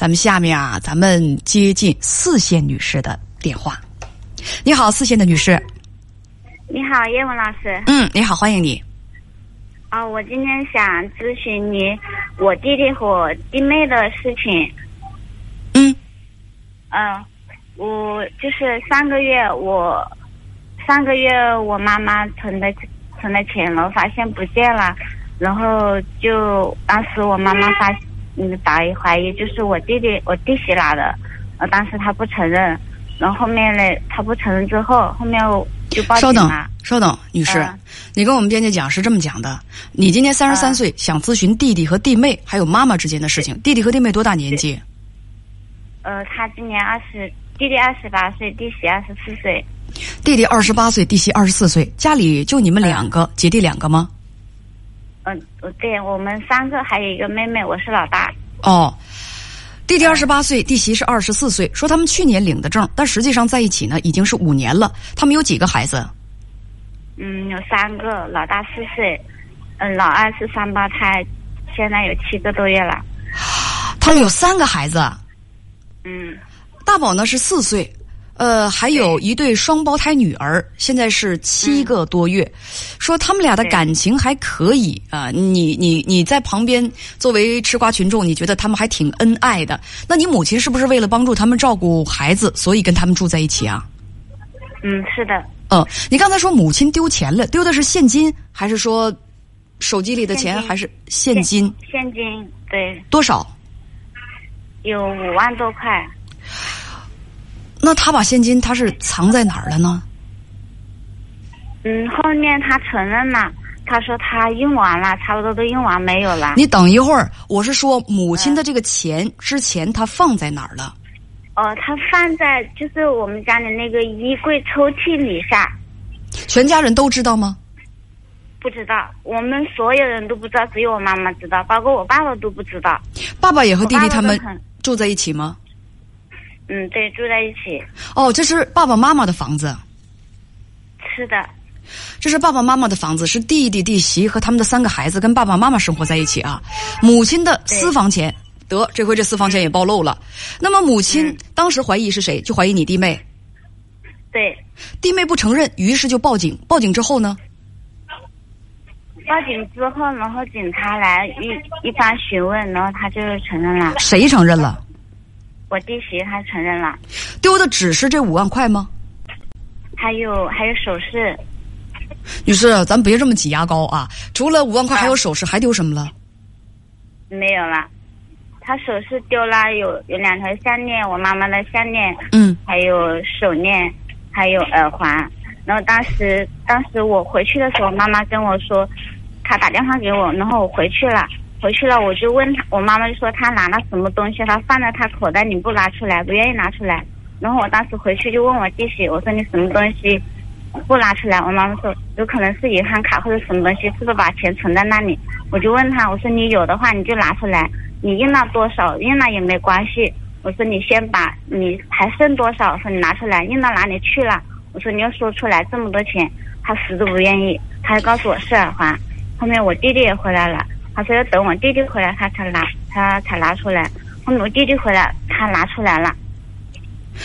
咱们下面啊，咱们接近四线女士的电话。你好，四线的女士。你好，叶文老师。嗯，你好，欢迎你。啊，我今天想咨询你我弟弟和我弟妹的事情。嗯。嗯，我就是上个月我上个月我妈妈存的存的钱了，发现不见了，然后就当时我妈妈发嗯打一怀疑就是我弟弟我弟媳拿的，呃当时他不承认，然后后面呢他不承认之后，后面我就报警稍等了。，稍等，女士，嗯你跟我们编辑讲是这么讲的：你今年三十三嗯岁，想咨询弟弟和弟妹还有妈妈之间的事情。弟弟和弟妹多大年纪？呃，他今年二十，弟弟二十八岁，弟媳二十四岁。弟弟二十八岁，弟媳二十四岁，家里就你们两个，姐弟两个吗？嗯、呃，对我们三个，还有一个妹妹，我是老大。哦，弟弟二十八岁，弟媳是二十四岁。说他们去年领的证，但实际上在一起呢已经是五年了。他们有几个孩子？嗯，有三个，老大四岁，嗯，老二是双胞胎，现在有七个多月了。他们有三个孩子，嗯，大宝呢是四岁，呃，还有一对双胞胎女儿，现在是七个多月。说他们俩的感情还可以啊、你你你在旁边作为吃瓜群众，你觉得他们还挺恩爱的。那你母亲是不是为了帮助他们照顾孩子，所以跟他们住在一起啊？嗯，是的，嗯，你刚才说母亲丢钱了，丢的是现金，还是说手机里的钱，还是现金？现金对，多少？有五万多块。那他把现金他是藏在哪儿了呢？嗯，后面他承认了，他说他用完了，差不多都用完没有了。你等一会儿，我是说母亲的这个钱之前他放在哪儿了？哦，他放在就是我们家的那个衣柜抽屉里下。全家人都知道吗？不知道，我们所有人都不知道，只有我妈妈知道，包括我爸爸都不知道。爸爸也和弟弟他们住在一起吗？嗯，对，住在一起。哦，这是爸爸妈妈的房子，是的，这是爸爸妈妈的房子，是弟弟弟媳和他们的三个孩子跟爸爸妈妈生活在一起啊。母亲的私房钱，得这回这私房钱也暴露了。那么母亲嗯当时怀疑是谁？就怀疑你弟妹，对，弟妹不承认，于是就报警。报警之后呢？报警之后，然后警察来一一番询问，然后他就承认了，谁承认了？我弟媳她承认了，丢的只是这五万块吗？还有还有首饰，女士，咱别这么挤牙膏啊！除了五万块，啊还有首饰，还丢什么了？没有了。他首饰丢了，有有两条项链，我妈妈的项链，嗯，还有手链，还有耳环。然后当时，当时我回去的时候，妈妈跟我说，她打电话给我，然后我回去了，回去了我就问他，我妈妈就说她拿了什么东西，她放在她口袋里不拿出来，不愿意拿出来。然后我当时回去就问我弟媳，我说你什么东西不拿出来？我妈妈说有可能是银行卡或者什么东西，是不是把钱存在那里？我就问她，我说你有的话你就拿出来，你用了多少用了也没关系。我说你先把你还剩多少，说你拿出来，用到哪里去了？我说你要说出来这么多钱，他死都不愿意，他还告诉我是耳环。后面我弟弟也回来了，他说要等我弟弟回来他才拿，他才拿出来。后面我弟弟回来，他拿出来了，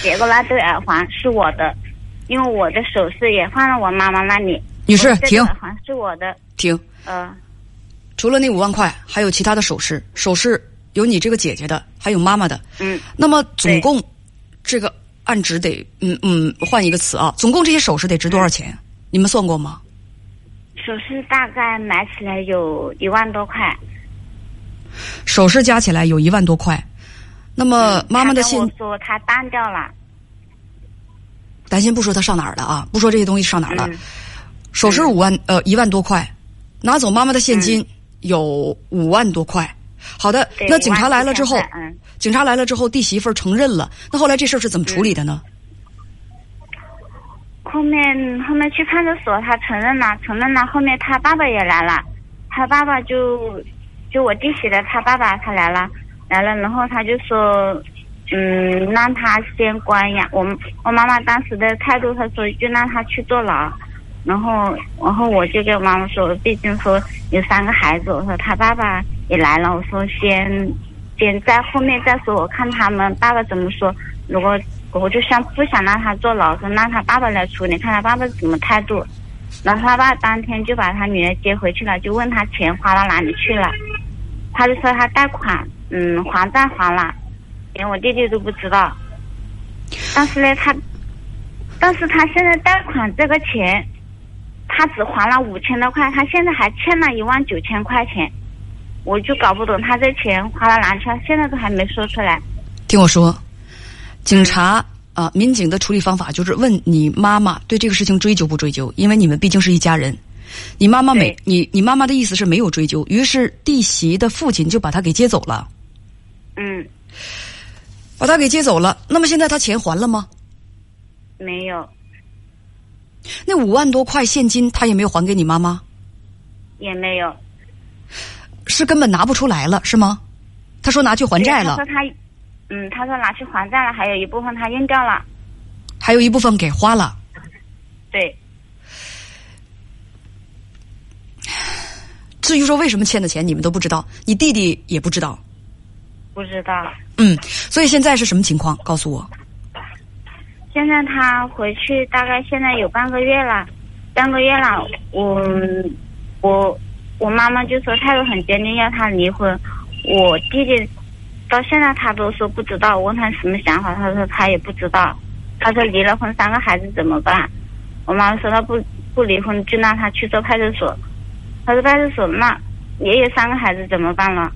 结果那对耳环是我的，因为我的首饰也放在我妈妈那里。女士停耳环是我的，停。呃，除了那五万块，还有其他的首饰，首饰有你这个姐姐的，还有妈妈的。嗯，那么总共这个按值得，嗯嗯，换一个词啊，总共这些首饰得值多少钱？你们算过吗？首饰大概买起来有一万多块。首饰加起来有一万多块。那么妈妈的现他跟我说他当掉了，咱先不说她上哪儿了啊，不说这些东西上哪儿了，嗯首饰五万呃一万多块，拿走妈妈的现金有五万多块。好的，那警察来了之后5万4千，嗯，警察来了之后，弟媳妇儿承认了。那后来这事儿是怎么处理的呢？后面后面去派出所，他承认了，承认了。后面他爸爸也来了，他爸爸就就我弟媳的他爸爸他来了，来了，然后他就说，嗯，让他先关押。我我妈妈当时的态度，他说就让他去坐牢。然后然后我就跟我妈妈说，毕竟说有三个孩子，我说他爸爸也来了，我说先先在后面再说，我看他们爸爸怎么说。如果我就想不想让他坐牢，说让他爸爸来处理，看他爸爸什么态度。然后他爸当天就把他女儿接回去了，就问他钱花到哪里去了，他就说他贷款，嗯，还债还了，连我弟弟都不知道。但是呢，他，但是他现在贷款这个钱，他只还了五千多块，他现在还欠了一万九千块钱，我就搞不懂他这钱花到哪里去了，现在都还没说出来。听我说，警察啊，民警的处理方法就是问你妈妈对这个事情追究不追究，因为你们毕竟是一家人。你妈妈没你，你妈妈的意思是没有追究，于是弟媳的父亲就把他给接走了，嗯，把他给接走了。那么现在他钱还了吗？没有，那五万多块现金他也没有还给你妈妈，也没有。是根本拿不出来了，是吗？他说拿去还债了他，说他，嗯，他说拿去还债了，还有一部分他用掉了。还有一部分给花了。对，至于说为什么欠的钱，你们都不知道，你弟弟也不知道。不知道。嗯，所以现在是什么情况？告诉我。现在他回去大概现在有半个月了，半个月了，我我我妈妈就说态度很坚定，要他离婚。我弟弟到现在他都说不知道，我问他什么想法，他说他也不知道。他说离了婚三个孩子怎么办？我妈妈说他不不离婚就让他去做派出所。他说派出所那也有三个孩子怎么办了？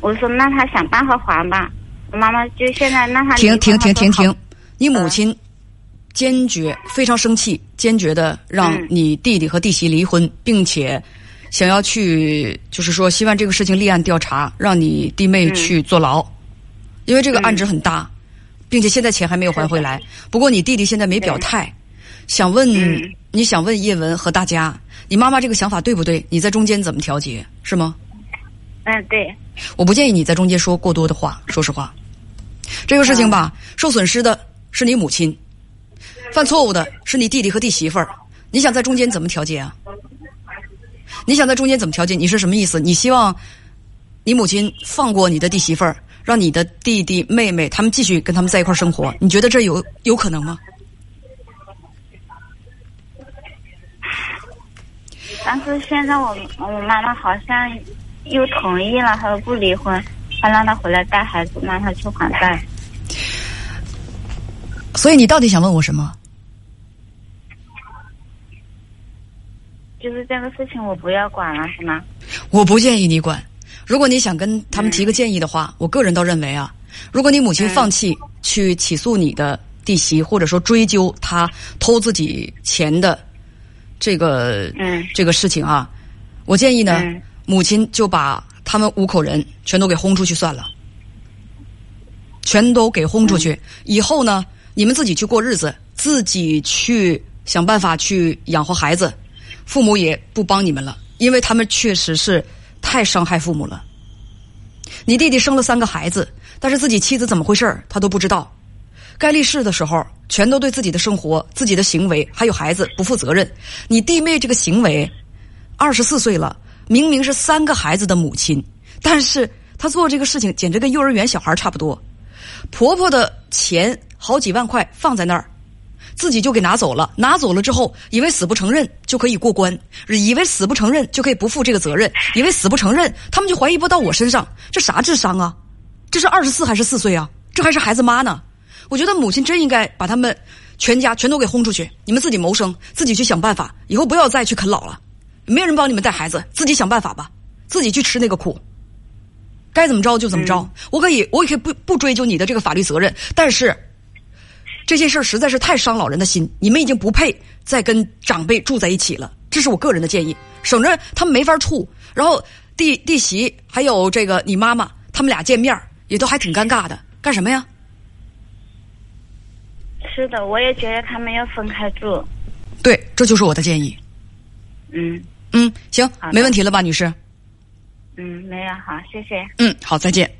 我说那他想办法还吧。我妈妈就现在让他停停停停停！你母亲坚决、非常生气，坚决的让嗯你弟弟和弟媳离婚，并且想要去，就是说希望这个事情立案调查，让你弟妹嗯去坐牢，因为这个案值很大，并且现在钱还没有还回来。不过你弟弟现在没表态，想问、嗯你想问叶文和大家，你妈妈这个想法对不对？你在中间怎么调节？是吗？嗯，对，我不建议你在中间说过多的话，说实话，这个事情吧，受损失的是你母亲，犯错误的是你弟弟和弟媳妇儿，你想在中间怎么调节啊？你想在中间怎么调节？你是什么意思？你希望你母亲放过你的弟媳妇儿，让你的弟弟妹妹他们继续跟他们在一块儿生活？你觉得这有有可能吗？但是现在我我妈妈好像又同意了，她说不离婚，她让她回来带孩子，让她去还债。所以你到底想问我什么？就是这个事情我不要管了，是吗？我不建议你管。如果你想跟他们提个建议的话，我个人倒认为啊，如果你母亲放弃去起诉你的弟媳，或者说追究她偷自己钱的这个、嗯这个事情啊，我建议呢，嗯母亲就把他们五口人全都给轰出去算了，全都给轰出去。以后呢，你们自己去过日子，自己去想办法去养活孩子，父母也不帮你们了，因为他们确实是太伤害父母了。你弟弟生了三个孩子，但是自己妻子怎么回事他都不知道。该立誓的时候，全都对自己的生活、自己的行为还有孩子不负责任。你弟妹这个行为，二十四岁了，明明是三个孩子的母亲，但是她做这个事情简直跟幼儿园小孩差不多。婆婆的钱好几万块放在那儿，自己就给拿走了。拿走了之后，以为死不承认就可以过关，以为死不承认就可以不负这个责任，以为死不承认，他们就怀疑不到我身上。这啥智商啊？这是二十四还是四岁啊？这还是孩子妈呢？我觉得母亲真应该把他们全家全都给轰出去，你们自己谋生，自己去想办法，以后不要再去啃老了。没有人帮你们带孩子，自己想办法吧，自己去吃那个苦。该怎么着就怎么着，我可以，我也可以不不追究你的这个法律责任，但是这件事儿实在是太伤老人的心，你们已经不配再跟长辈住在一起了，这是我个人的建议，省着他们没法处，然后弟弟媳还有这个你妈妈，他们俩见面也都还挺尴尬的，干什么呀？是的，我也觉得他们要分开住。对，这就是我的建议。嗯嗯，行没问题了吧，女士？嗯，没有，好，谢谢。嗯，好，再见。